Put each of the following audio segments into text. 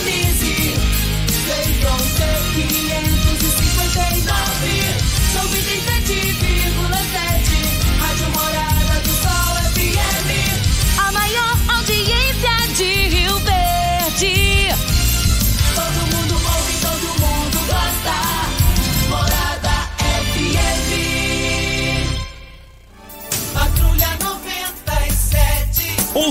lonely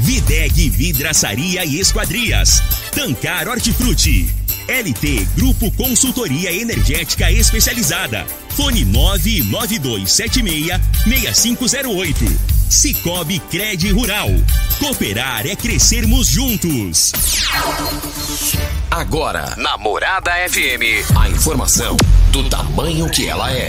Videg Vidraçaria e Esquadrias. Tancar Hortifruti. LT Grupo Consultoria Energética Especializada. Fone 99276-6508. Cicobi Cred Rural. Cooperar é crescermos juntos. Agora, na Morada FM, a informação do tamanho que ela é.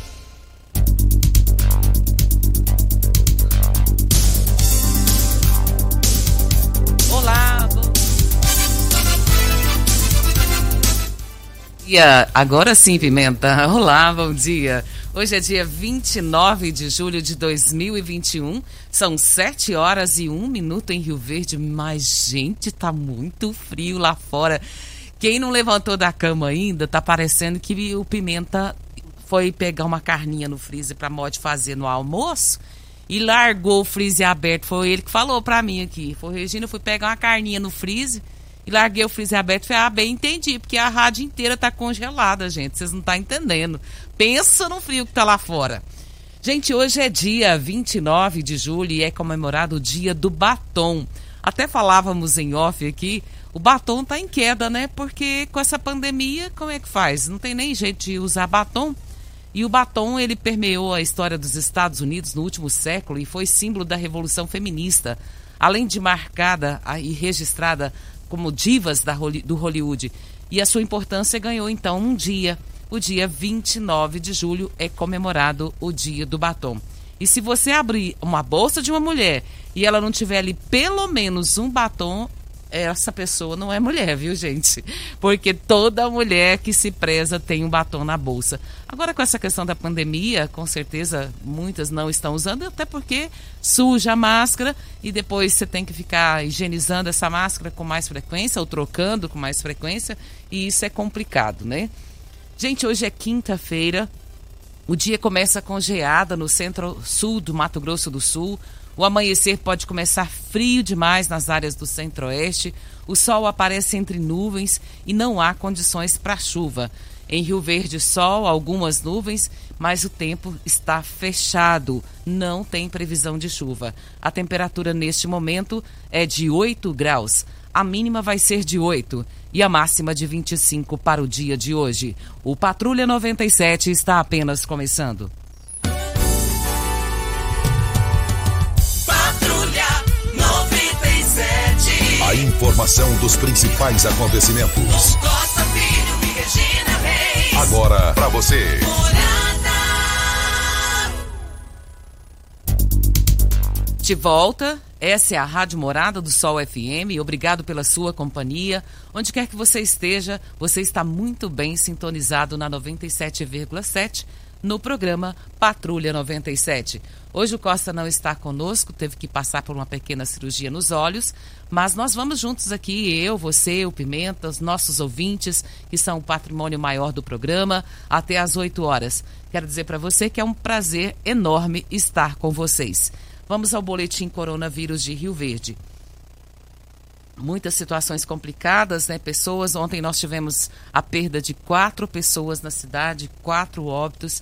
Dia. Agora sim, Pimenta. Olá, bom dia. Hoje é dia 29 de julho de 2021. São 7 horas e 1 minuto em Rio Verde. Mas, gente, tá muito frio lá fora. Quem não levantou da cama ainda, tá parecendo que o Pimenta foi pegar uma carninha no freezer pra mod fazer no almoço e largou o freezer aberto. Foi ele que falou pra mim aqui. Foi, Regina, eu fui pegar uma carninha no freezer e larguei o freezer aberto. Falei, ah, bem, entendi, porque a rádio inteira tá congelada, gente. Vocês não estão tá entendendo. Pensa no frio que tá lá fora. Gente, hoje é dia 29 de julho e é comemorado o dia do batom. Até falávamos em off aqui, o batom tá em queda, né? Porque com essa pandemia, como é que faz? Não tem nem jeito de usar batom. E o batom, ele permeou a história dos Estados Unidos no último século e foi símbolo da revolução feminista, além de marcada e registrada como divas da, do Hollywood. E a sua importância ganhou então um dia. O dia 29 de julho é comemorado o Dia do Batom. E se você abrir uma bolsa de uma mulher e ela não tiver ali pelo menos um batom, essa pessoa não é mulher, viu, gente? Porque toda mulher que se preza tem um batom na bolsa. Agora, com essa questão da pandemia, com certeza muitas não estão usando, até porque suja a máscara e depois você tem que ficar higienizando essa máscara com mais frequência ou trocando com mais frequência, e isso é complicado, né? Gente, hoje é quinta-feira. O dia começa com geada no centro-sul do Mato Grosso do Sul. O amanhecer pode começar frio demais nas áreas do centro-oeste. O sol aparece entre nuvens e não há condições para chuva. Em Rio Verde, sol, algumas nuvens, mas o tempo está fechado. Não tem previsão de chuva. A temperatura neste momento é de 8 graus. A mínima vai ser de 8 e a máxima de 25 para o dia de hoje. O Patrulha 97 está apenas começando. A informação dos principais acontecimentos. Costa Filho e Regina Reis. Agora para você. De volta, essa é a Rádio Morada do Sol FM. Obrigado pela sua companhia. Onde quer que você esteja, você está muito bem sintonizado na 97,7 no programa Patrulha 97. Hoje o Costa não está conosco, teve que passar por uma pequena cirurgia nos olhos, mas nós vamos juntos aqui, eu, você, o Pimenta, os nossos ouvintes, que são o patrimônio maior do programa, até às 8 horas. Quero dizer para você que é um prazer enorme estar com vocês. Vamos ao boletim coronavírus de Rio Verde muitas situações complicadas, né? Pessoas, ontem nós tivemos a perda de quatro pessoas na cidade, quatro óbitos.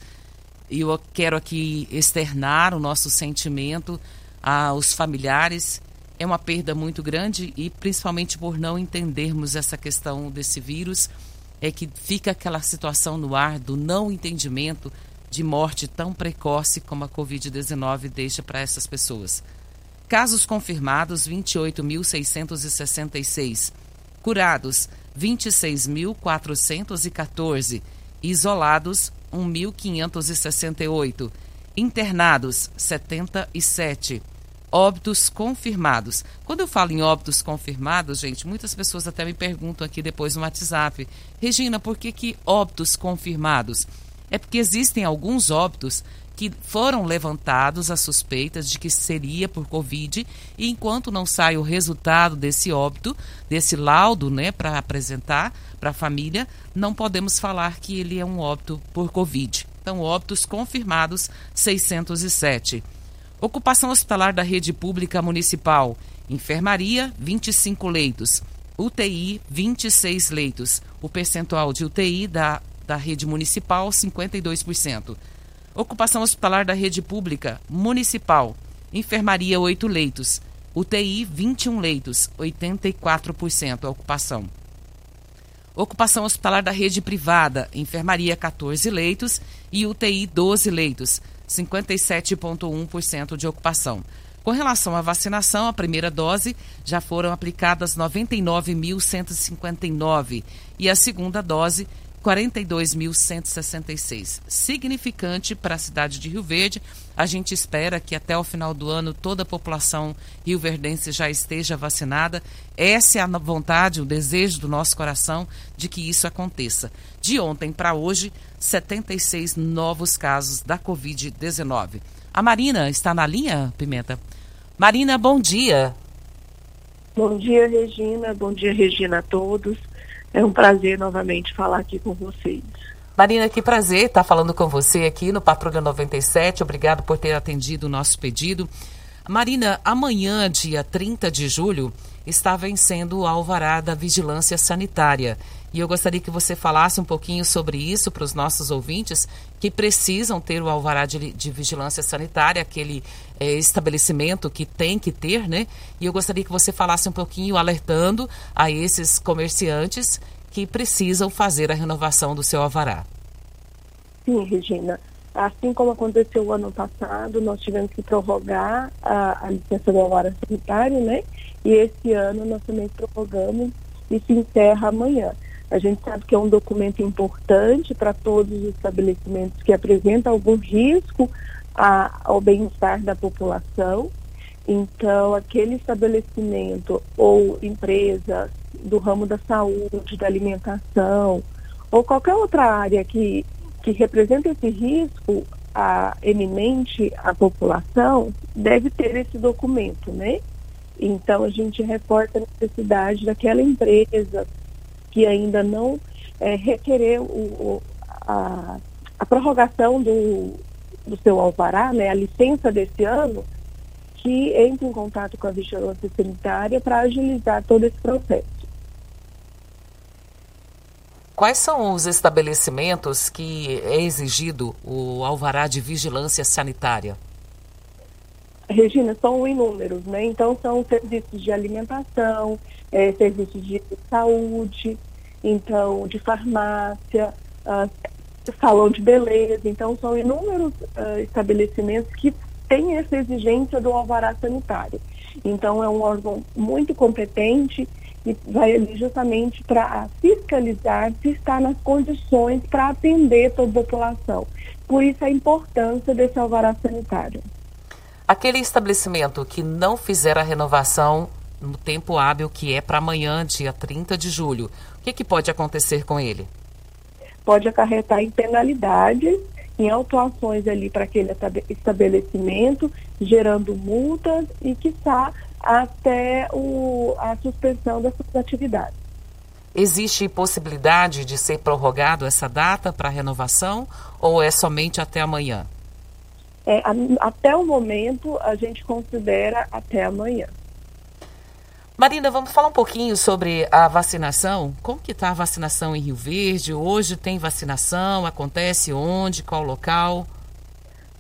E eu quero aqui externar o nosso sentimento aos familiares. É uma perda muito grande e principalmente por não entendermos essa questão desse vírus, é que fica aquela situação no ar do não entendimento de morte tão precoce como a Covid-19 deixa para essas pessoas. Casos confirmados 28.666. Curados 26.414. Isolados 1.568. Internados 77. Óbitos confirmados. Quando eu falo em óbitos confirmados, gente, muitas pessoas até me perguntam aqui depois no WhatsApp: Regina, por que, que óbitos confirmados? É porque existem alguns óbitos que foram levantados as suspeitas de que seria por Covid, e enquanto não sai o resultado desse óbito, desse laudo, né, para apresentar para a família, não podemos falar que ele é um óbito por Covid. Então, óbitos confirmados, 607. Ocupação hospitalar da rede pública municipal. Enfermaria, 25 leitos. UTI, 26 leitos. O percentual de UTI da, da rede municipal, 52%. Ocupação hospitalar da rede pública municipal. Enfermaria, 8 leitos. UTI, 21 leitos, 84% a ocupação. Ocupação hospitalar da rede privada. Enfermaria, 14 leitos e UTI, 12 leitos, 57,1% de ocupação. Com relação à vacinação, a primeira dose já foram aplicadas 99.159 e a segunda dose 42.166. Significante para a cidade de Rio Verde. A gente espera que até o final do ano toda a população rioverdense já esteja vacinada. Essa é a vontade, o desejo do nosso coração de que isso aconteça. De ontem para hoje, 76 novos casos da Covid-19. A Marina está na linha, Pimenta? Marina, bom dia. Bom dia, Regina. Bom dia, Regina, a todos. É um prazer novamente falar aqui com vocês. Marina, que prazer estar falando com você aqui no Patrulha 97. Obrigado por ter atendido o nosso pedido. Marina, amanhã, dia 30 de julho, está vencendo o alvará da vigilância sanitária. E eu gostaria que você falasse um pouquinho sobre isso para os nossos ouvintes que precisam ter o alvará de, de vigilância sanitária, aquele é, estabelecimento que tem que ter, né? E eu gostaria que você falasse um pouquinho alertando a esses comerciantes que precisam fazer a renovação do seu alvará. Sim, Regina. Assim como aconteceu o ano passado, nós tivemos que prorrogar a, a licença do alvará sanitário, né? E esse ano nós também prorrogamos e se encerra amanhã. A gente sabe que é um documento importante para todos os estabelecimentos que apresentam algum risco a, ao bem-estar da população. Então, aquele estabelecimento ou empresa do ramo da saúde, da alimentação, ou qualquer outra área que, que representa esse risco a, eminente à população, deve ter esse documento, né? Então, a gente reporta a necessidade daquela empresa que ainda não é, o, a, a, prorrogação do, do seu alvará, né, a licença desse ano, que entre em contato com a vigilância sanitária para agilizar todo esse processo. Quais são os estabelecimentos que é exigido o alvará de vigilância sanitária? Regina, são inúmeros, né? Então, são serviços de alimentação, é, serviços de saúde, então, de farmácia, uh, salão de beleza. Então, são inúmeros uh, estabelecimentos que têm essa exigência do alvará sanitário. Então, é um órgão muito competente e vai ali justamente para fiscalizar se está nas condições para atender toda a população. Por isso, a importância desse alvará sanitário. Aquele estabelecimento que não fizer a renovação no tempo hábil que é para amanhã, dia 30 de julho, o que, que pode acontecer com ele? Pode acarretar em penalidades em autuações ali para aquele estabe- estabelecimento, gerando multas e, quiçá, até o, a suspensão das suas atividades. Existe possibilidade de ser prorrogado essa data para renovação ou é somente até amanhã? É, a- até o momento, a gente considera até amanhã. Marina, vamos falar um pouquinho sobre a vacinação. Como que está a vacinação em Rio Verde? Hoje tem vacinação? Acontece onde? Qual local?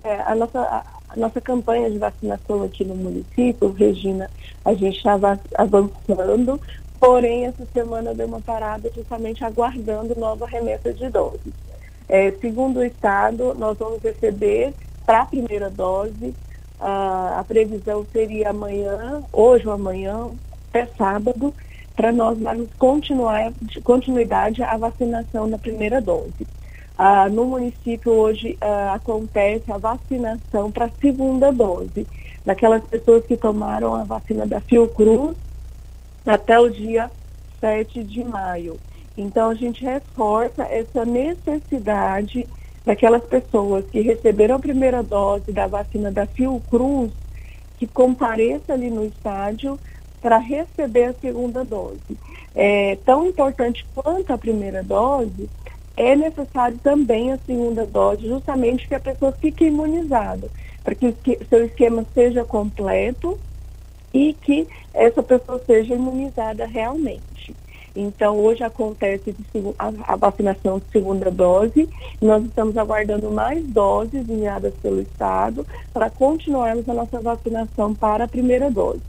É, a, nossa, a, a nossa campanha de vacinação aqui no município, Regina, a gente estava avançando, porém essa semana deu uma parada justamente aguardando nova remessa de doses. É, segundo o Estado, nós vamos receber para a primeira dose, ah, a previsão seria amanhã, hoje ou amanhã, até sábado, para nós darmos continuar, continuidade à vacinação na primeira dose. Ah, no município hoje ah, acontece a vacinação para a segunda dose, daquelas pessoas que tomaram a vacina da Fiocruz até o dia 7 de maio. Então a gente reforça essa necessidade daquelas pessoas que receberam a primeira dose da vacina da Fiocruz que compareça ali no estádio para receber a segunda dose. É tão importante quanto a primeira dose, é necessário também a segunda dose, justamente que a pessoa fique imunizada, para que seu esquema seja completo e que essa pessoa seja imunizada realmente. Então, hoje acontece a, vacinação de segunda dose. Nós estamos aguardando mais doses enviadas pelo Estado para continuarmos a nossa vacinação para a primeira dose.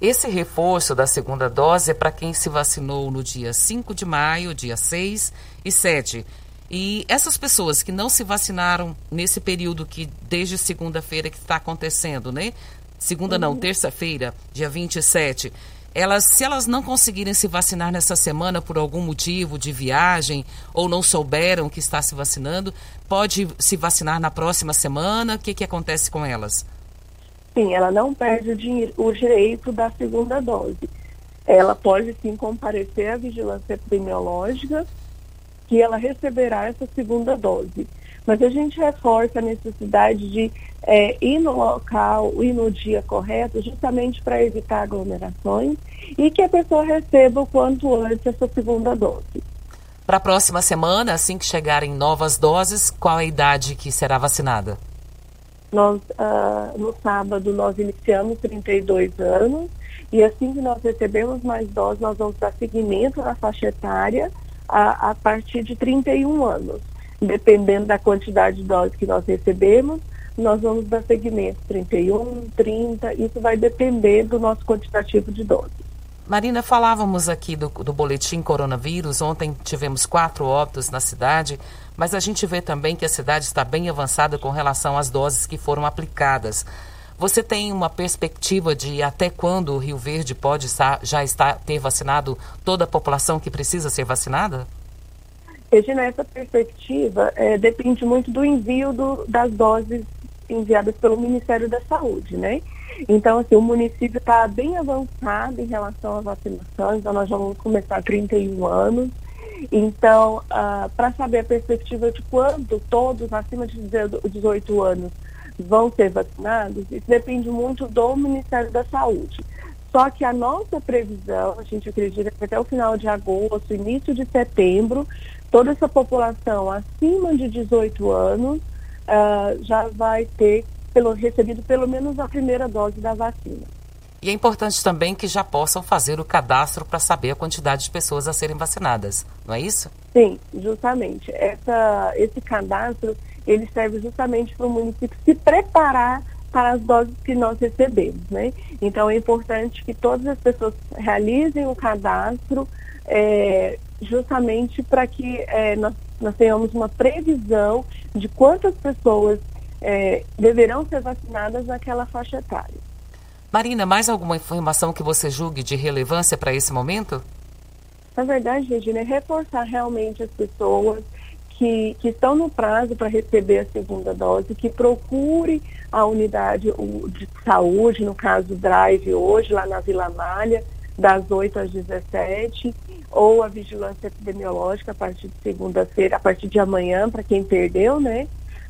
Esse reforço da segunda dose é para quem se vacinou no dia 5 de maio, dia 6 e 7. E essas pessoas que não se vacinaram nesse período que desde segunda-feira que está acontecendo, né? Segunda não, terça-feira, dia 27. Elas, se elas não conseguirem se vacinar nessa semana por algum motivo de viagem ou não souberam que está se vacinando, pode se vacinar na próxima semana? O que, que acontece com elas? Sim, ela não perde o, dinhe- o direito da segunda dose. Ela pode sim comparecer à vigilância epidemiológica que ela receberá essa segunda dose. Mas a gente reforça a necessidade de eh, ir no local, ir no dia correto, justamente para evitar aglomerações e que a pessoa receba o quanto antes essa segunda dose. Para a próxima semana, assim que chegarem novas doses, qual é a idade que será vacinada? Nós, ah, no sábado, nós iniciamos 32 anos e assim que nós recebemos mais doses, nós vamos dar seguimento na faixa etária a, a partir de 31 anos. Dependendo da quantidade de doses que nós recebemos, nós vamos dar seguimento 31, 30, isso vai depender do nosso quantitativo de doses. Marina, falávamos aqui do, do boletim coronavírus. Ontem tivemos quatro óbitos na cidade, mas a gente vê também que a cidade está bem avançada com relação às doses que foram aplicadas. Você tem uma perspectiva de até quando o Rio Verde pode estar, já estar, ter vacinado toda a população que precisa ser vacinada? Regina, essa perspectiva eh, depende muito do envio do- das doses enviadas pelo Ministério da Saúde, né? Então, assim, o município está bem avançado em relação à vacinação, então nós vamos começar 31 anos. Então, para saber a perspectiva de quando todos acima de 18 anos vão ser vacinados, isso depende muito do Ministério da Saúde. Só que a nossa previsão, a gente acredita que até o final de agosto, início de setembro, toda essa população acima de 18 anos ah, já vai ter pelo, recebido pelo menos a primeira dose da vacina. E é importante também que já possam fazer o cadastro para saber a quantidade de pessoas a serem vacinadas, não é isso? Sim, justamente. Essa, esse cadastro, ele serve justamente para o município se preparar para as doses que nós recebemos, né? Então é importante que todas as pessoas realizem o cadastro é, justamente para que é, nós, nós tenhamos uma previsão de quantas pessoas é, deverão ser vacinadas naquela faixa etária. Marina, mais alguma informação que você julgue de relevância para esse momento? Na verdade, Regina, é reforçar realmente as pessoas que, que estão no prazo para receber a segunda dose, que procure a unidade de saúde, no caso Drive hoje, lá na Vila Malha, das 8 às 17, ou a vigilância epidemiológica a partir de segunda-feira, a partir de amanhã, para quem perdeu, né?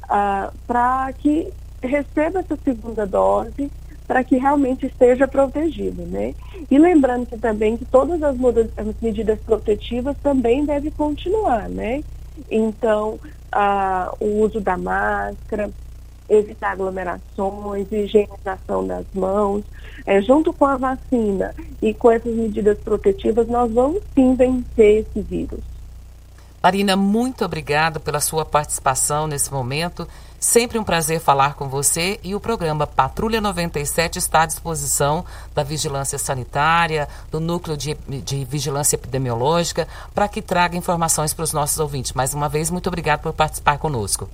ah, para que receba essa segunda dose, para que realmente esteja protegido, né? E lembrando que também que todas as, as medidas protetivas também devem continuar, né? Então, ah, o uso da máscara, evitar aglomerações, higienização das mãos, eh, junto com a vacina e com essas medidas protetivas, nós vamos sim vencer esse vírus. Marina, muito obrigado pela sua participação nesse momento. Sempre um prazer falar com você e o programa Patrulha 97 está à disposição da Vigilância Sanitária, do Núcleo de, de Vigilância Epidemiológica, para que traga informações para os nossos ouvintes. Mais uma vez, muito obrigado por participar conosco.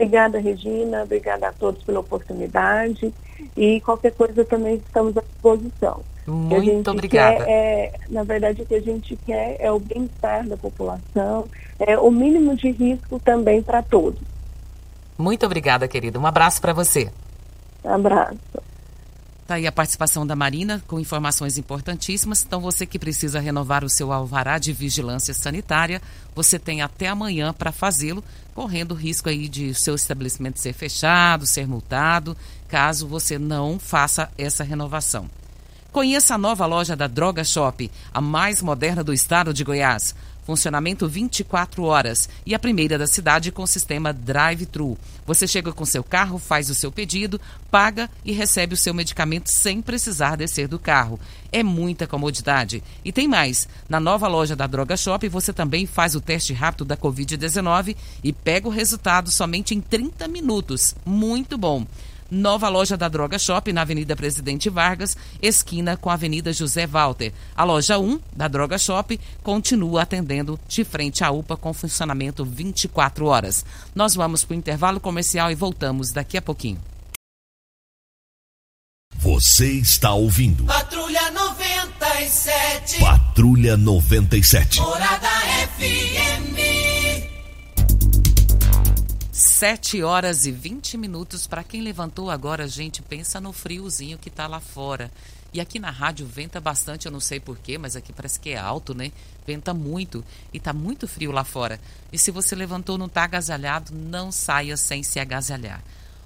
Obrigada, Regina. Obrigada a todos pela oportunidade. E qualquer coisa também estamos à disposição. Muito obrigada. quer é, na verdade, o que a gente quer é o bem-estar da população, é o mínimo de risco também para todos. Muito obrigada, querida. Um abraço para você. Abraço. Tá aí a participação da Marina com informações importantíssimas. Então, você que precisa renovar o seu alvará de vigilância sanitária, você tem até amanhã para fazê-lo, correndo o risco aí de seu estabelecimento ser fechado, ser multado, caso você não faça essa renovação. Conheça a nova loja da Droga Shop, a mais moderna do estado de Goiás. Funcionamento 24 horas e a primeira da cidade com sistema drive-thru. Você chega com seu carro, faz o seu pedido, paga e recebe o seu medicamento sem precisar descer do carro. É muita comodidade. E tem mais: na nova loja da Droga Shop você também faz o teste rápido da Covid-19 e pega o resultado somente em 30 minutos. Muito bom. Nova loja da Droga Shop na Avenida Presidente Vargas, esquina com a Avenida José Walter. A loja 1 da Droga Shop continua atendendo de frente à UPA com funcionamento 24 horas. Nós vamos para o intervalo comercial e voltamos daqui a pouquinho. Você está ouvindo Patrulha 97. Patrulha 97. Morada FM. 7 horas e 20 minutos. Para quem levantou agora, gente, pensa no friozinho que tá lá fora. E aqui na rádio venta bastante, eu não sei porquê, mas aqui parece que é alto, né? Venta muito e tá muito frio lá fora. E se você levantou não tá agasalhado, não saia sem se agasalhar.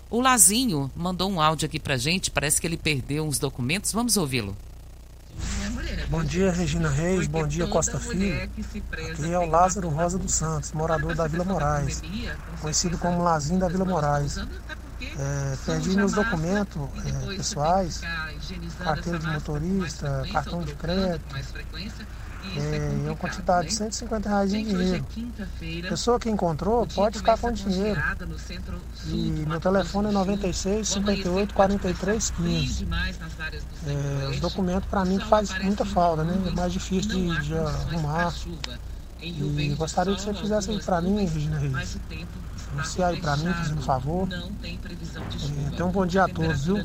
O Lazinho mandou um áudio aqui pra gente, parece que ele perdeu uns documentos. Vamos ouvi-lo. Bom dia, Regina Reis. Bom dia, Costa Filho. Aqui é o Lázaro Rosa dos Santos, morador da Vila Moraes, conhecido como Lazinho da Vila Moraes. É, perdi meus documentos é, pessoais, carteira de motorista, cartão de crédito, é, uma quantidade de 150 reais em dinheiro. Pessoa que encontrou pode ficar com o dinheiro. E meu telefone é 96 58 43 15. É, os documentos para mim faz muita falta, né? É mais difícil de, de arrumar. E gostaria que você fizesse aí para mim, Regina Reis. Anunciar aí para mim, fazendo um favor. É, então, um bom dia a todos, viu?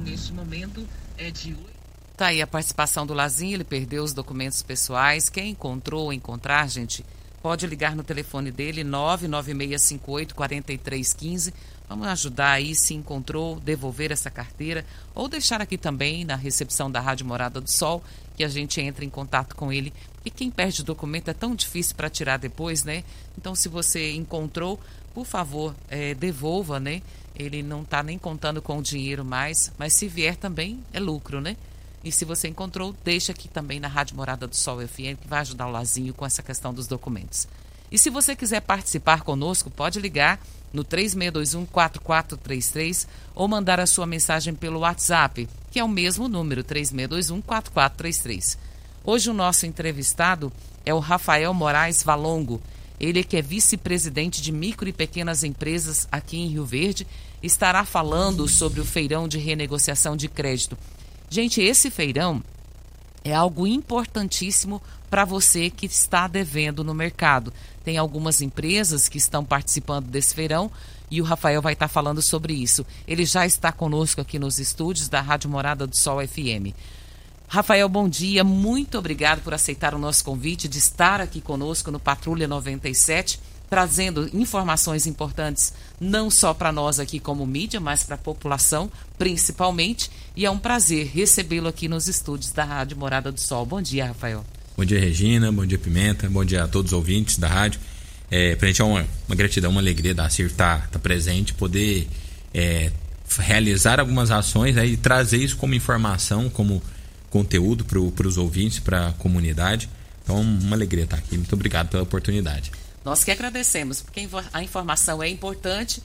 Tá aí a participação do Lazinho, ele perdeu os documentos pessoais. Quem encontrou ou encontrar, gente, pode ligar no telefone dele, 99658-4315. Vamos ajudar aí, se encontrou, devolver essa carteira ou deixar aqui também na recepção da Rádio Morada do Sol, que a gente entre em contato com ele. E quem perde documento é tão difícil para tirar depois, né? Então, se você encontrou, por favor, eh, devolva, né? Ele não está nem contando com o dinheiro mais, mas se vier também é lucro, né? E se você encontrou, deixa aqui também na Rádio Morada do Sol FM, que vai ajudar o Lazinho com essa questão dos documentos. E se você quiser participar conosco, pode ligar no 3621-4433 ou mandar a sua mensagem pelo WhatsApp, que é o mesmo número, 3621-4433. Hoje o nosso entrevistado é o Rafael Moraes Valongo. Ele que é vice-presidente de micro e pequenas empresas aqui em Rio Verde, estará falando sobre o feirão de renegociação de crédito. Gente, esse feirão é algo importantíssimo para você que está devendo no mercado. Tem algumas empresas que estão participando desse feirão e o Rafael vai estar falando sobre isso. Ele já está conosco aqui nos estúdios da Rádio Morada do Sol FM. Rafael, bom dia. Muito obrigado por aceitar o nosso convite de estar aqui conosco no Patrulha 97, trazendo informações importantes não só para nós aqui como mídia, mas para a população principalmente. E é um prazer recebê-lo aqui nos estúdios da Rádio Morada do Sol. Bom dia, Rafael. Bom dia, Regina. Bom dia, Pimenta. Bom dia a todos os ouvintes da rádio. É, pra gente é uma, uma gratidão, uma alegria da CIR estar tá, tá presente, poder é, realizar algumas ações né, e trazer isso como informação, como conteúdo para os ouvintes, para a comunidade. Então, uma alegria estar aqui. Muito obrigado pela oportunidade. Nós que agradecemos, porque a informação é importante.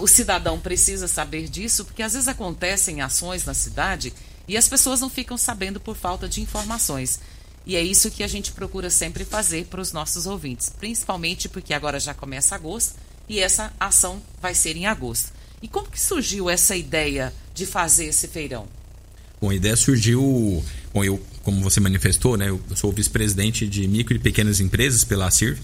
O cidadão precisa saber disso, porque às vezes acontecem ações na cidade e as pessoas não ficam sabendo por falta de informações. E é isso que a gente procura sempre fazer para os nossos ouvintes, principalmente porque agora já começa agosto e essa ação vai ser em agosto. E como que surgiu essa ideia de fazer esse feirão? Bom, a ideia surgiu. Bom, eu, como você manifestou, né, eu sou vice-presidente de micro e pequenas empresas pela CIRV.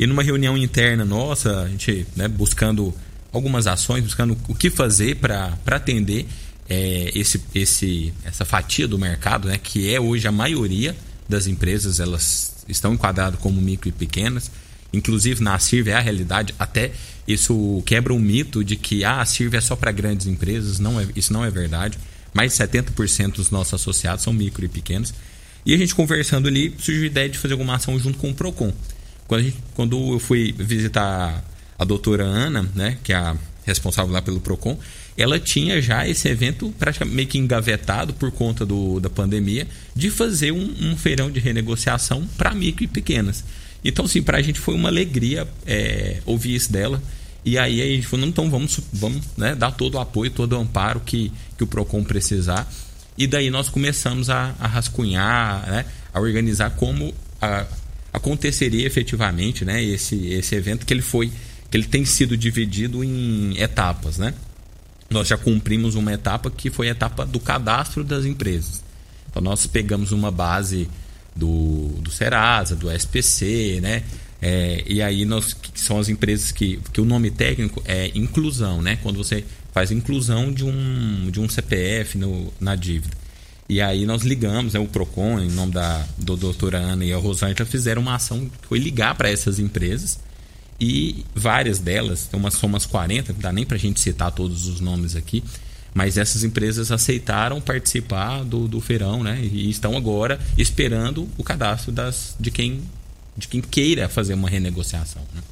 E numa reunião interna nossa, a gente né, buscando algumas ações, buscando o que fazer para atender é, esse, esse, essa fatia do mercado, né, que é hoje a maioria das empresas, elas estão enquadradas como micro e pequenas. Inclusive na CIRV é a realidade, até isso quebra o mito de que ah, a CIRV é só para grandes empresas, não é, isso não é verdade mais de 70% dos nossos associados são micro e pequenos. E a gente conversando ali, surgiu a ideia de fazer alguma ação junto com o PROCON. Quando, gente, quando eu fui visitar a doutora Ana, né, que é a responsável lá pelo PROCON, ela tinha já esse evento praticamente meio que engavetado por conta do, da pandemia, de fazer um, um feirão de renegociação para micro e pequenas. Então, assim, para a gente foi uma alegria é, ouvir isso dela. E aí a gente falou, então vamos, vamos né, dar todo o apoio, todo o amparo que, que o PROCON precisar. E daí nós começamos a, a rascunhar, né, a organizar como a, aconteceria efetivamente né, esse, esse evento que ele foi que ele tem sido dividido em etapas, né? Nós já cumprimos uma etapa que foi a etapa do cadastro das empresas. Então nós pegamos uma base do, do Serasa, do SPC, né? É, e aí nós que são as empresas que, que o nome técnico é inclusão, né? Quando você faz inclusão de um, de um CPF no, na dívida. E aí nós ligamos, né, o Procon, em nome da do doutora Ana e a Rosângela, fizeram uma ação que foi ligar para essas empresas e várias delas, umas somas 40, não dá nem para a gente citar todos os nomes aqui, mas essas empresas aceitaram participar do, do feirão, né? E estão agora esperando o cadastro das, de quem de quem queira fazer uma renegociação. Né?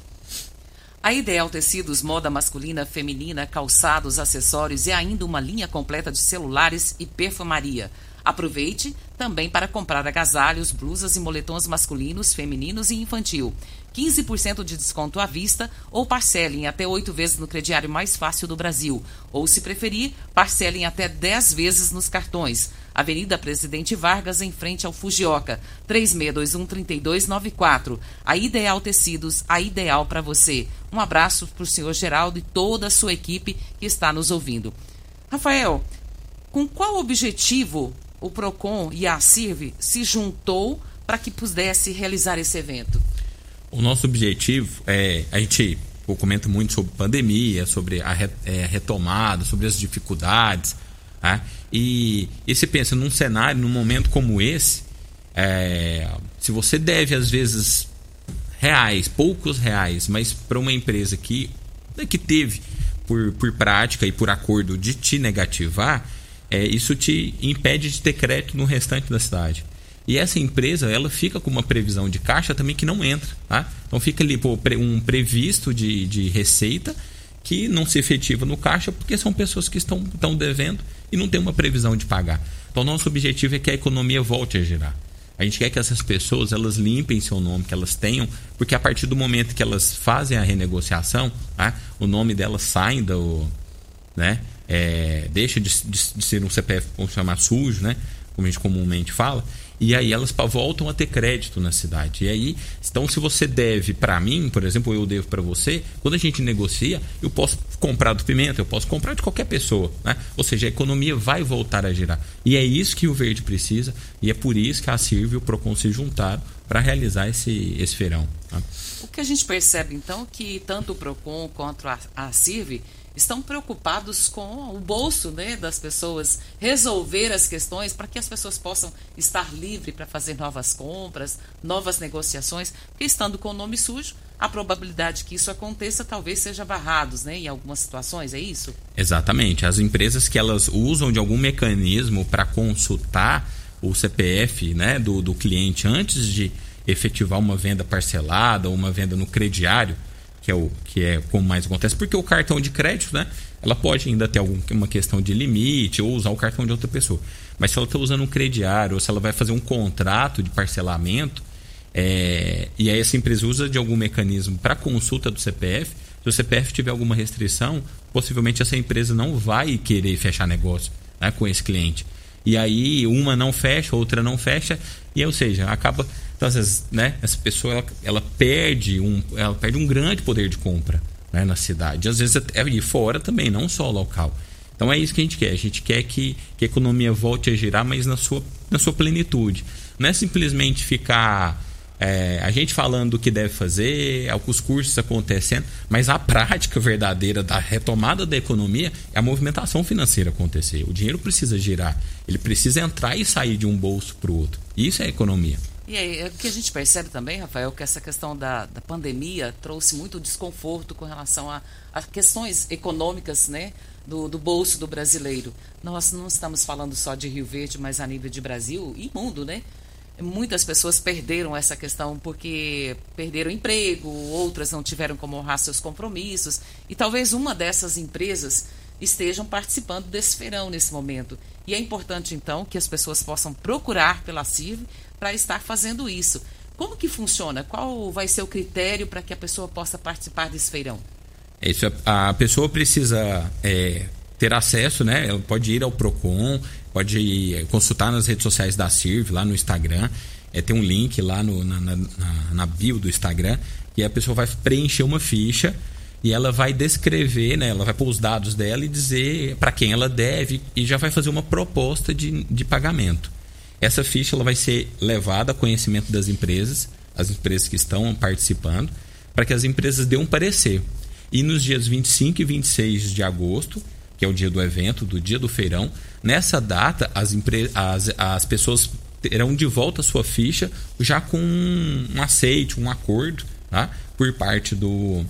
A Ideal Tecidos, moda masculina, feminina, calçados, acessórios e ainda uma linha completa de celulares e perfumaria. Aproveite também para comprar agasalhos, blusas e moletons masculinos, femininos e infantil. 15% de desconto à vista ou parcelem até oito vezes no crediário mais fácil do Brasil. Ou, se preferir, parcelem até 10 vezes nos cartões. Avenida Presidente Vargas, em frente ao Fujioka, 3621-3294. A Ideal Tecidos, a ideal para você. Um abraço para o senhor Geraldo e toda a sua equipe que está nos ouvindo. Rafael, com qual objetivo o PROCON e a CIRV se juntou para que pudesse realizar esse evento? O nosso objetivo é. A gente comenta muito sobre pandemia, sobre a é, retomada, sobre as dificuldades. Né? E, e você pensa num cenário, num momento como esse, é, se você deve às vezes reais, poucos reais, mas para uma empresa que, que teve por, por prática e por acordo de te negativar, é, isso te impede de ter crédito no restante da cidade. E essa empresa, ela fica com uma previsão de caixa também que não entra. Tá? Então fica ali pô, um previsto de, de receita que não se efetiva no caixa porque são pessoas que estão, estão devendo e não tem uma previsão de pagar. Então nosso objetivo é que a economia volte a girar. A gente quer que essas pessoas elas limpem seu nome, que elas tenham, porque a partir do momento que elas fazem a renegociação, tá? o nome delas sai do, né? É, deixa de, de, de, ser um CPF, vamos chamar sujo, né? Como a gente comumente fala, e aí elas voltam a ter crédito na cidade. E aí, então se você deve para mim, por exemplo, eu devo para você, quando a gente negocia, eu posso comprar do Pimenta, eu posso comprar de qualquer pessoa, né? Ou seja, a economia vai voltar a girar. E é isso que o Verde precisa, e é por isso que a Sirve e o Procon se juntaram para realizar esse, esse feirão. Tá? O que a gente percebe então que tanto o Procon quanto a, a Sirve estão preocupados com o bolso né, das pessoas, resolver as questões para que as pessoas possam estar livres para fazer novas compras, novas negociações, porque estando com o nome sujo, a probabilidade que isso aconteça talvez seja barrados, né, em algumas situações, é isso? Exatamente. As empresas que elas usam de algum mecanismo para consultar o CPF né, do, do cliente antes de efetivar uma venda parcelada ou uma venda no crediário, que é o que é como mais acontece, porque o cartão de crédito, né? Ela pode ainda ter alguma questão de limite ou usar o cartão de outra pessoa. Mas se ela está usando um crediário ou se ela vai fazer um contrato de parcelamento, é, e aí essa empresa usa de algum mecanismo para consulta do CPF, se o CPF tiver alguma restrição, possivelmente essa empresa não vai querer fechar negócio né, com esse cliente. E aí uma não fecha, outra não fecha, e ou seja, acaba. Então, às vezes, né, essa pessoa ela, ela, perde um, ela perde um grande poder de compra né, na cidade. Às vezes é e fora também, não só local. Então é isso que a gente quer. A gente quer que, que a economia volte a girar, mas na sua, na sua plenitude. Não é simplesmente ficar é, a gente falando do que deve fazer, os cursos acontecendo, mas a prática verdadeira da retomada da economia é a movimentação financeira acontecer. O dinheiro precisa girar, ele precisa entrar e sair de um bolso para o outro. Isso é economia. E aí, o que a gente percebe também, Rafael, que essa questão da, da pandemia trouxe muito desconforto com relação a, a questões econômicas, né? Do, do, bolso do brasileiro. Nós não estamos falando só de Rio Verde, mas a nível de Brasil e mundo, né? Muitas pessoas perderam essa questão porque perderam emprego, outras não tiveram como honrar seus compromissos. E talvez uma dessas empresas estejam participando desse feirão nesse momento. E é importante, então, que as pessoas possam procurar pela CIV para estar fazendo isso. Como que funciona? Qual vai ser o critério para que a pessoa possa participar desse feirão? Isso, a pessoa precisa é, ter acesso, né? Ela pode ir ao Procon, pode eh, consultar nas redes sociais da CIRV, lá no Instagram. É, tem um link lá no, na, na, na bio do Instagram, e a pessoa vai preencher uma ficha e ela vai descrever, né, ela vai pôr os dados dela e dizer para quem ela deve e já vai fazer uma proposta de, de pagamento. Essa ficha ela vai ser levada a conhecimento das empresas, as empresas que estão participando, para que as empresas dêem um parecer. E nos dias 25 e 26 de agosto, que é o dia do evento, do dia do feirão. Nessa data, as, as, as pessoas terão de volta a sua ficha já com um aceite, um acordo tá? por parte do,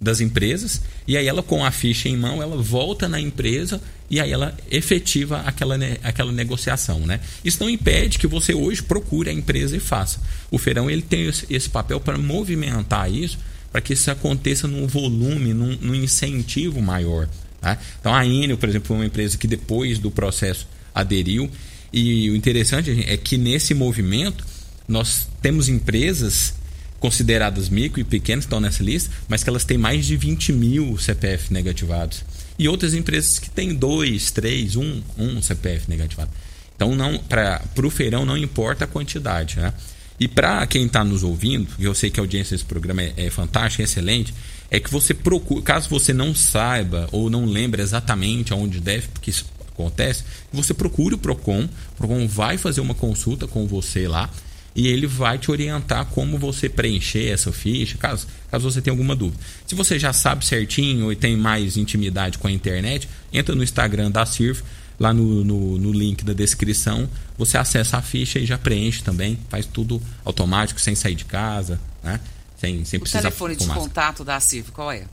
das empresas. E aí ela, com a ficha em mão, ela volta na empresa e aí ela efetiva aquela, aquela negociação. Né? Isso não impede que você hoje procure a empresa e faça. O feirão ele tem esse, esse papel para movimentar isso, para que isso aconteça num volume, num, num incentivo maior. Tá? Então a Enel, por exemplo, foi uma empresa que depois do processo aderiu. E o interessante é que nesse movimento nós temos empresas consideradas micro e pequenas que estão nessa lista, mas que elas têm mais de 20 mil CPF negativados. E outras empresas que têm dois, três, um, um CPF negativado. Então, não para o feirão não importa a quantidade. Né? E para quem está nos ouvindo, eu sei que a audiência desse programa é, é fantástica, é excelente, é que você procure, caso você não saiba ou não lembre exatamente aonde deve, porque isso acontece, você procure o Procon, o Procon vai fazer uma consulta com você lá e ele vai te orientar como você preencher essa ficha, caso, caso você tenha alguma dúvida. Se você já sabe certinho e tem mais intimidade com a internet, entra no Instagram da Sirf, lá no, no, no, link da descrição, você acessa a ficha e já preenche também, faz tudo automático, sem sair de casa, né? Sem, sem o precisar. O telefone de contato da CIRV, qual é?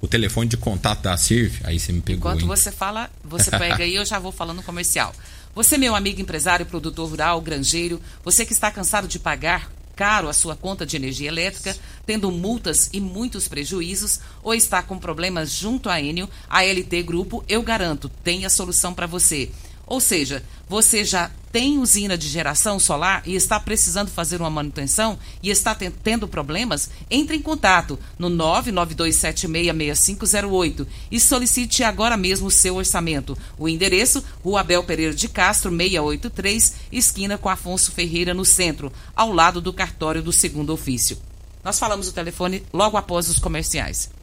O telefone de contato da CIRV, aí você me pegou. Enquanto hein? você fala, você pega aí, eu já vou falando comercial. Você, meu amigo empresário, produtor rural, granjeiro, você que está cansado de pagar caro a sua conta de energia elétrica, tendo multas e muitos prejuízos, ou está com problemas junto à Enio, a LT Grupo, eu garanto, tem a solução para você. Ou seja, você já tem usina de geração solar e está precisando fazer uma manutenção e está tendo problemas, entre em contato no 992766508 e solicite agora mesmo o seu orçamento. O endereço, Rua Abel Pereira de Castro, 683, esquina com Afonso Ferreira, no centro, ao lado do cartório do segundo ofício. Nós falamos o telefone logo após os comerciais.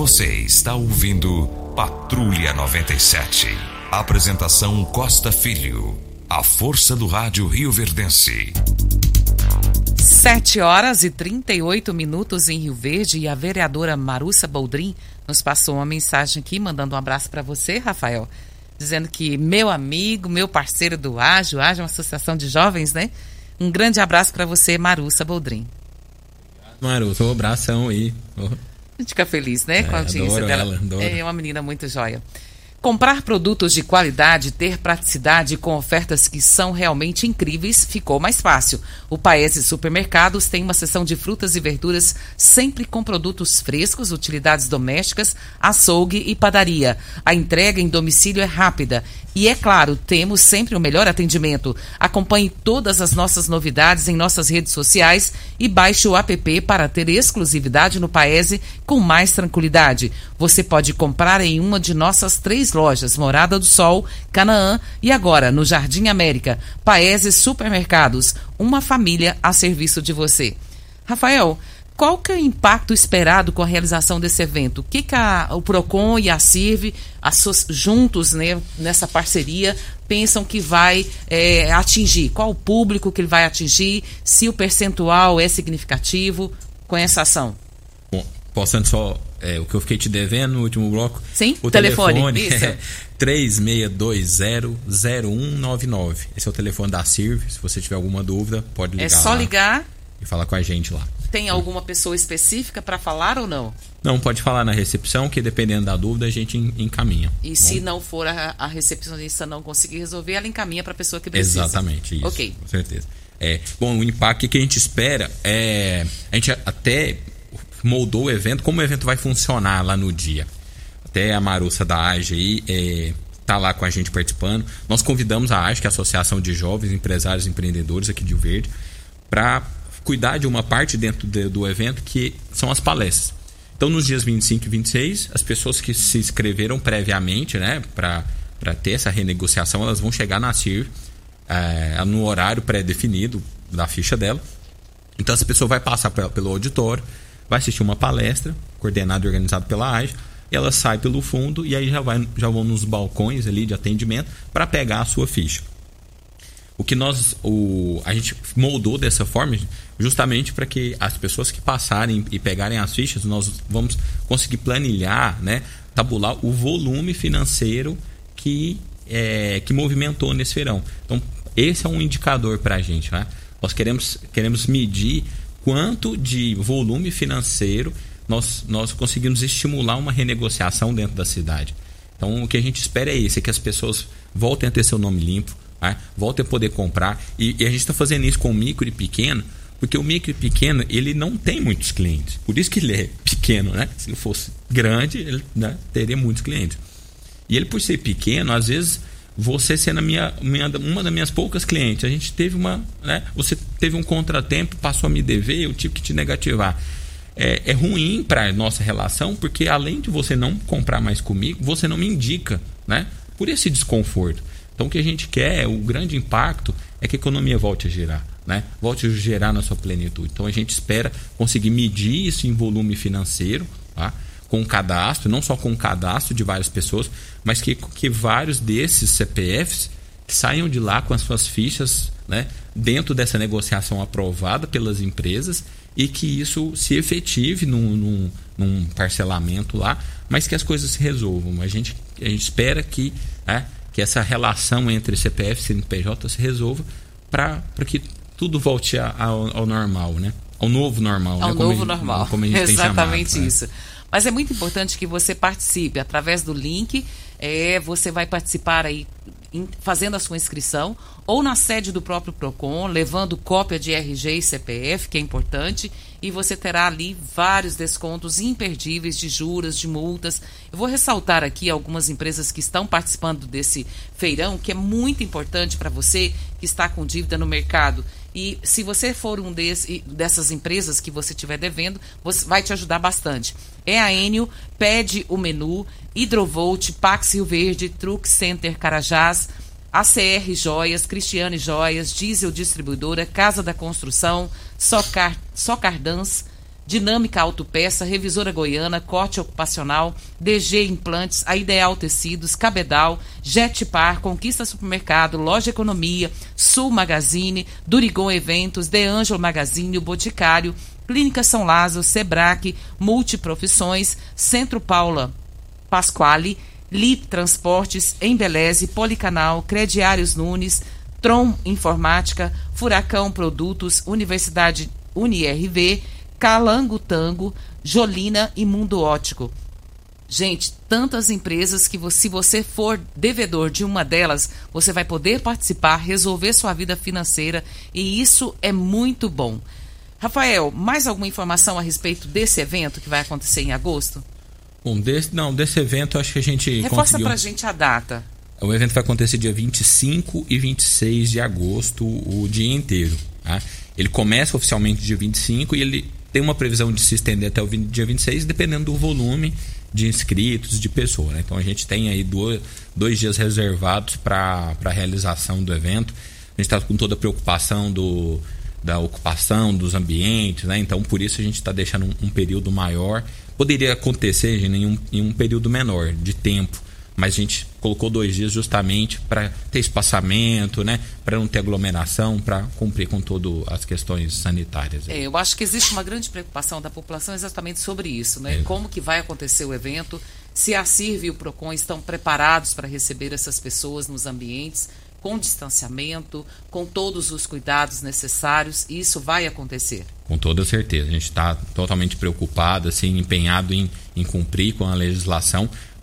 Você está ouvindo Patrulha 97. Apresentação Costa Filho. A força do rádio Rio Verdense. 7 horas e 38 minutos em Rio Verde e a vereadora Marussa Boldrin nos passou uma mensagem aqui, mandando um abraço para você, Rafael, dizendo que meu amigo, meu parceiro do Ágio, Ágio é uma associação de jovens, né? Um grande abraço para você, Marussa Boldrin. Marussa, um abração aí. A gente fica feliz, né? É, com a audiência dela. Ela, é uma menina muito joia. Comprar produtos de qualidade, ter praticidade com ofertas que são realmente incríveis, ficou mais fácil. O Paese Supermercados tem uma seção de frutas e verduras sempre com produtos frescos, utilidades domésticas, açougue e padaria. A entrega em domicílio é rápida e é claro, temos sempre o melhor atendimento. Acompanhe todas as nossas novidades em nossas redes sociais e baixe o app para ter exclusividade no Paese com mais tranquilidade. Você pode comprar em uma de nossas três lojas, Morada do Sol, Canaã e agora no Jardim América. Paese Supermercados, uma família a serviço de você. Rafael, qual que é o impacto esperado com a realização desse evento? O que, que a, o PROCON e a CIRV, juntos né, nessa parceria, pensam que vai é, atingir? Qual o público que ele vai atingir? Se o percentual é significativo com essa ação? Bom, posso só é, o que eu fiquei te devendo no último bloco? Sim, o telefone. telefone é 3620-0199. Esse é o telefone da CIRV. Se você tiver alguma dúvida, pode ligar. É só ligar. E falar com a gente lá. Tem alguma pessoa específica para falar ou não? Não, pode falar na recepção, que dependendo da dúvida a gente encaminha. E se não for a, a, recepcionista não conseguir resolver, ela encaminha para a pessoa que precisa. Exatamente, isso. Ok. Com certeza. É, bom, o impacto que a gente espera é. A gente até moldou o evento, como o evento vai funcionar lá no dia. Até a Marussa da AGE aí é, tá lá com a gente participando. Nós convidamos a AGE, que é a Associação de Jovens Empresários e Empreendedores aqui de Rio Verde, para cuidar de uma parte dentro de, do evento que são as palestras. Então, nos dias 25 e 26, as pessoas que se inscreveram previamente, né, para ter essa renegociação, elas vão chegar na CIR é, no horário pré-definido da ficha dela. Então, essa pessoa vai passar pelo auditório, vai assistir uma palestra, coordenada e organizada pela AGE, ela sai pelo fundo e aí já, vai, já vão nos balcões ali de atendimento para pegar a sua ficha. O que nós, o, a gente moldou dessa forma justamente para que as pessoas que passarem e pegarem as fichas, nós vamos conseguir planilhar, né, tabular o volume financeiro que, é, que movimentou nesse verão. Então, esse é um indicador para a gente. Né? Nós queremos, queremos medir quanto de volume financeiro nós, nós conseguimos estimular uma renegociação dentro da cidade. Então, o que a gente espera é isso, é que as pessoas voltem a ter seu nome limpo, né? voltem a poder comprar. E, e a gente está fazendo isso com o micro e pequeno, porque o micro e pequeno, ele não tem muitos clientes. Por isso que ele é pequeno, né? Se fosse grande, ele né, teria muitos clientes. E ele, por ser pequeno, às vezes você sendo minha, minha, uma das minhas poucas clientes, a gente teve uma, né? Você teve um contratempo, passou a me dever, eu tive que te negativar. É, é ruim para nossa relação, porque além de você não comprar mais comigo, você não me indica, né? Por esse desconforto. Então o que a gente quer, o grande impacto é que a economia volte a girar, né? Volte a gerar na sua plenitude. Então a gente espera conseguir medir isso em volume financeiro, tá? Com cadastro, não só com cadastro de várias pessoas, mas que, que vários desses CPFs saiam de lá com as suas fichas né, dentro dessa negociação aprovada pelas empresas e que isso se efetive num, num, num parcelamento lá, mas que as coisas se resolvam. A gente, a gente espera que, né, que essa relação entre CPF e CNPJ se resolva para que tudo volte ao, ao, normal, né? Ao novo normal. Ao né? novo como normal. Como Exatamente chamado, né? isso. Né? Mas é muito importante que você participe através do link. É, você vai participar aí fazendo a sua inscrição ou na sede do próprio Procon, levando cópia de RG e CPF, que é importante, e você terá ali vários descontos imperdíveis de juros, de multas. Eu vou ressaltar aqui algumas empresas que estão participando desse feirão, que é muito importante para você que está com dívida no mercado. E se você for um desse, dessas empresas que você estiver devendo, você vai te ajudar bastante. É a Enio, pede o menu, Hidrovolt, Pax Rio Verde, Truck Center Carajás, ACR Joias, Cristiane Joias, Diesel Distribuidora, Casa da Construção, Socar, Socardans, Dinâmica Autopeça, Revisora Goiana, Corte Ocupacional, DG Implantes, A Ideal Tecidos, Cabedal, Jetpar, Conquista Supermercado, Loja Economia, Sul Magazine, Durigon Eventos, De Angelo Magazine, o Boticário, Clínica São Lázaro, Sebrac, Multiprofissões, Centro Paula Pasquale, Lip Transportes, Embeleze, Policanal, Crediários Nunes, Tron Informática, Furacão Produtos, Universidade UniRV, Calango Tango, Jolina e Mundo Ótico. Gente, tantas empresas que se você for devedor de uma delas, você vai poder participar, resolver sua vida financeira e isso é muito bom. Rafael, mais alguma informação a respeito desse evento que vai acontecer em agosto? Bom, desse, não, desse evento acho que a gente Reforça conseguiu... pra gente a data. O evento vai acontecer dia 25 e 26 de agosto, o dia inteiro. Tá? Ele começa oficialmente dia 25 e ele tem uma previsão de se estender até o dia 26, dependendo do volume de inscritos, de pessoas. Né? Então a gente tem aí dois, dois dias reservados para a realização do evento. A gente está com toda a preocupação do, da ocupação dos ambientes, né? então por isso a gente está deixando um, um, período maior. Poderia acontecer em um, em um período menor de tempo, mas a gente colocou dois dias justamente para ter espaçamento, né? Para não ter aglomeração, para cumprir com todas as questões sanitárias. É, eu acho que existe uma grande preocupação da população exatamente sobre isso, né? É. Como que vai acontecer o evento? Se a CIRV e o PROCON estão preparados para receber essas pessoas nos ambientes, com distanciamento, com todos os cuidados necessários, e isso vai acontecer. Com toda certeza. A gente está totalmente preocupado, assim, empenhado em, em cumprir com a legislação,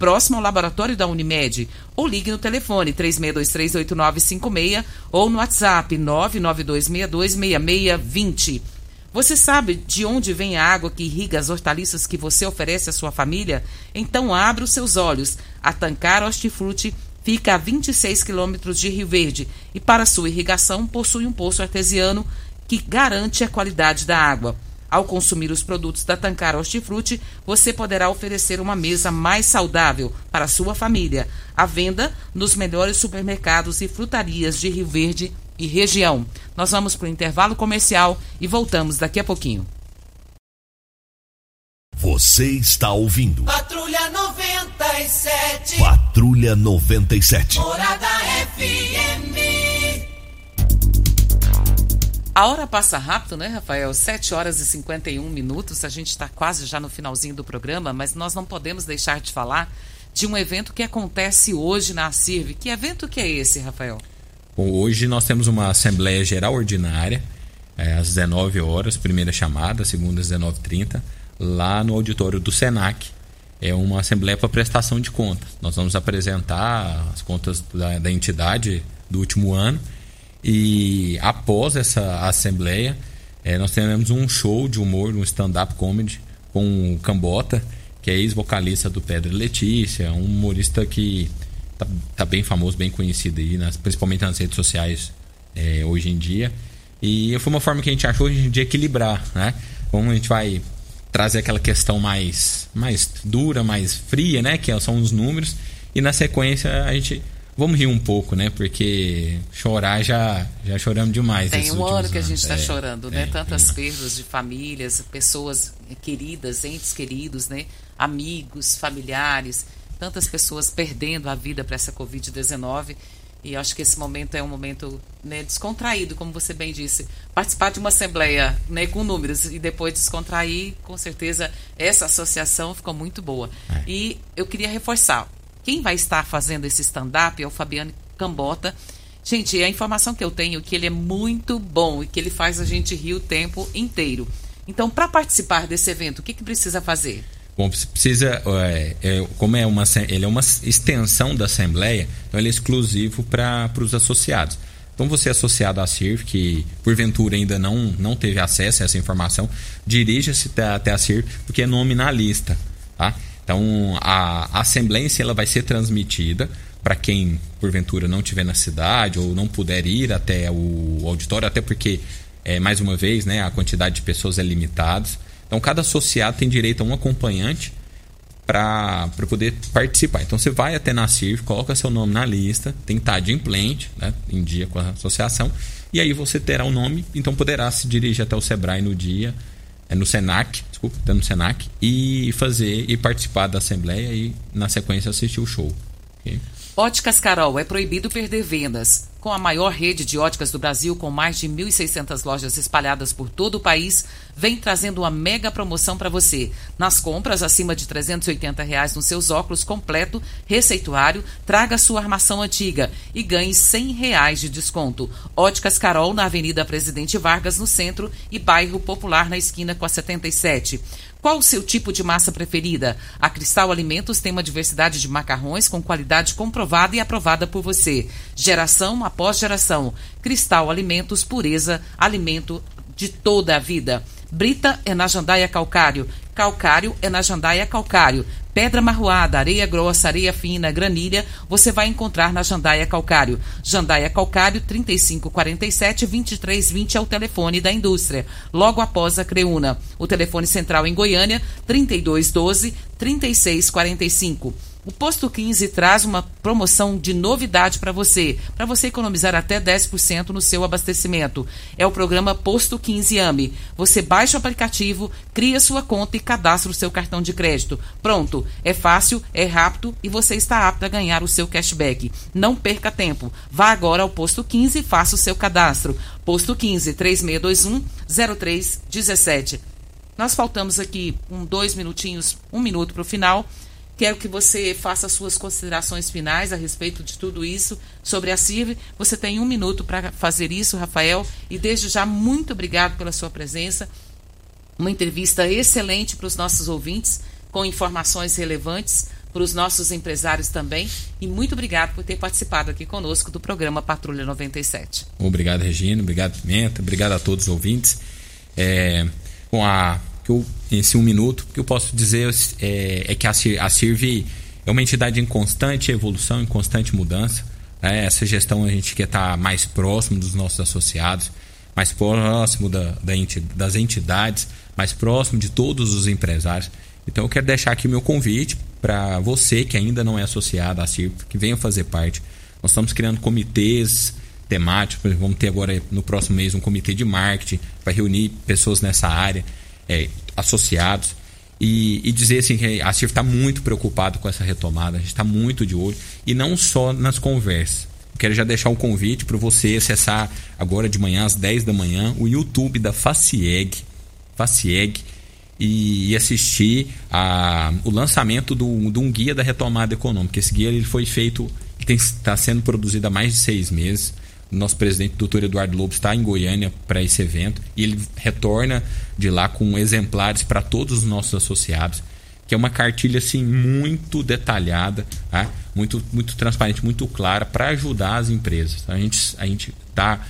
próximo ao laboratório da Unimed, ou ligue no telefone 36238956 ou no WhatsApp 992626620. Você sabe de onde vem a água que irriga as hortaliças que você oferece à sua família? Então abra os seus olhos. A Tancar Hortifruti fica a 26 quilômetros de Rio Verde e para sua irrigação possui um poço artesiano que garante a qualidade da água. Ao consumir os produtos da Tancar Hortifruti, você poderá oferecer uma mesa mais saudável para sua família. À venda nos melhores supermercados e frutarias de Rio Verde e região. Nós vamos para o intervalo comercial e voltamos daqui a pouquinho. Você está ouvindo. Patrulha 97. Patrulha 97. Morada FM. A hora passa rápido, né, Rafael? 7 horas e 51 minutos. A gente está quase já no finalzinho do programa, mas nós não podemos deixar de falar de um evento que acontece hoje na CIRV. Que evento que é esse, Rafael? Bom, hoje nós temos uma Assembleia Geral Ordinária, é, às 19 horas, primeira chamada, segunda às 19h30, lá no auditório do SENAC. É uma assembleia para prestação de contas. Nós vamos apresentar as contas da, da entidade do último ano e após essa assembleia, é, nós teremos um show de humor, um stand-up comedy com o Cambota, que é ex-vocalista do Pedro Letícia, um humorista que tá, tá, bem famoso, bem conhecido aí, nas, principalmente nas redes sociais é, hoje em dia. E foi uma forma que a gente achou de equilibrar, né? Como a gente vai trazer aquela questão mais, mais dura, mais fria, né? Que são os números. E na sequência a gente vamos rir um pouco, né? Porque chorar já, já choramos demais. Tem um ano que a gente está é, chorando, né? É, Tantas é. perdas de famílias, pessoas queridas, entes queridos, né? Amigos, familiares, tantas pessoas perdendo a vida para essa Covid-19. E acho que esse momento é um momento né, descontraído, como você bem disse. Participar de uma assembleia né, com números e depois descontrair, com certeza essa associação ficou muito boa. É. E eu queria reforçar: quem vai estar fazendo esse stand-up é o Fabiano Cambota. Gente, a informação que eu tenho é que ele é muito bom e que ele faz a gente rir o tempo inteiro. Então, para participar desse evento, o que, que precisa fazer? Bom, precisa, é, é, como é uma, ele é uma extensão da Assembleia, então ele é exclusivo para os associados. Então você é associado à CIRF, que porventura ainda não, não teve acesso a essa informação, dirija-se até a CIRF, porque é nome na lista. Tá? Então, a, assembleia ela vai ser transmitida para quem, porventura, não estiver na cidade ou não puder ir até o auditório, até porque, é, mais uma vez, né, a quantidade de pessoas é limitada. Então, cada associado tem direito a um acompanhante para poder participar. Então, você vai até na CIRF, coloca seu nome na lista, tem que estar adimplente, né, em dia com a associação, e aí você terá o um nome, então poderá se dirigir até o Sebrae no dia no Senac, desculpa, tá no Senac, e fazer e participar da assembleia e na sequência assistir o show. Okay? Óticas Carol, é proibido perder vendas. Com a maior rede de óticas do Brasil, com mais de 1.600 lojas espalhadas por todo o país, vem trazendo uma mega promoção para você. Nas compras acima de 380 reais nos seus óculos completo, receituário, traga sua armação antiga e ganhe 100 reais de desconto. Óticas Carol, na Avenida Presidente Vargas, no centro, e Bairro Popular, na esquina com a 77. Qual o seu tipo de massa preferida? A Cristal Alimentos tem uma diversidade de macarrões com qualidade comprovada e aprovada por você. Geração após geração. Cristal Alimentos, pureza, alimento de toda a vida. Brita é na Jandaia Calcário. Calcário é na Jandaia Calcário. Pedra marroada, areia grossa, areia fina, granilha, você vai encontrar na Jandaia Calcário. Jandaia Calcário 3547 2320 é o telefone da indústria. Logo após a Creuna. O telefone central em Goiânia 3212 3645. O Posto 15 traz uma promoção de novidade para você, para você economizar até 10% no seu abastecimento. É o programa Posto 15 AME. Você baixa o aplicativo, cria sua conta e cadastra o seu cartão de crédito. Pronto, é fácil, é rápido e você está apto a ganhar o seu cashback. Não perca tempo. Vá agora ao Posto 15 e faça o seu cadastro. Posto 15 3621 0317. Nós faltamos aqui um dois minutinhos, um minuto para o final. Quero que você faça suas considerações finais a respeito de tudo isso sobre a CIRV. Você tem um minuto para fazer isso, Rafael, e desde já muito obrigado pela sua presença. Uma entrevista excelente para os nossos ouvintes, com informações relevantes para os nossos empresários também. E muito obrigado por ter participado aqui conosco do programa Patrulha 97. Obrigado, Regina. Obrigado, Pimenta. Obrigado a todos os ouvintes. É, com a que eu, esse um minuto, que eu posso dizer é, é que a, a CIRV é uma entidade em constante evolução, em constante mudança. Né? Essa gestão a gente quer estar mais próximo dos nossos associados, mais próximo da, da enti, das entidades, mais próximo de todos os empresários. Então eu quero deixar aqui meu convite para você que ainda não é associado à CIRV, que venha fazer parte. Nós estamos criando comitês temáticos, vamos ter agora no próximo mês um comitê de marketing para reunir pessoas nessa área é, associados. E, e, dizer assim que a CIRF está muito preocupado com essa retomada, a gente está muito de olho, e não só nas conversas. Quero já deixar um convite para você acessar agora de manhã, às 10 da manhã, o YouTube da Facieg, Facieg e, e assistir a, o lançamento do, de um guia da retomada econômica. Esse guia ele foi feito, está sendo produzido há mais de seis meses nosso presidente, doutor Eduardo Lobo, está em Goiânia para esse evento e ele retorna de lá com exemplares para todos os nossos associados, que é uma cartilha assim muito detalhada, tá? muito, muito transparente, muito clara para ajudar as empresas. A gente a gente está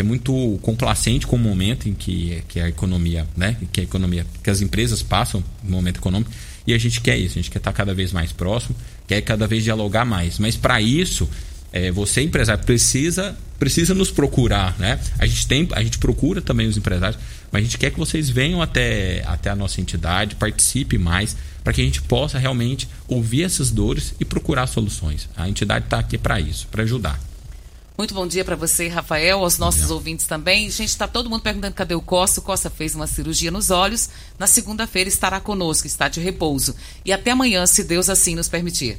é muito complacente com o momento em que, que a economia, né, que a economia, que as empresas passam no momento econômico e a gente quer isso, a gente quer estar cada vez mais próximo, quer cada vez dialogar mais. Mas para isso é, você empresário precisa precisa nos procurar, né? A gente tem, a gente procura também os empresários, mas a gente quer que vocês venham até, até a nossa entidade, participe mais, para que a gente possa realmente ouvir essas dores e procurar soluções. A entidade está aqui para isso, para ajudar. Muito bom dia para você, Rafael, aos nossos ouvintes também. Gente, está todo mundo perguntando cadê o Costa. O Costa fez uma cirurgia nos olhos. Na segunda-feira estará conosco, está de repouso. E até amanhã, se Deus assim nos permitir.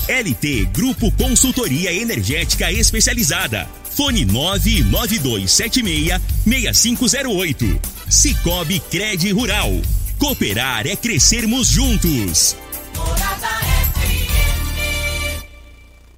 LT Grupo Consultoria Energética Especializada. Fone 99276-6508. Cicobi Cred Rural. Cooperar é crescermos juntos.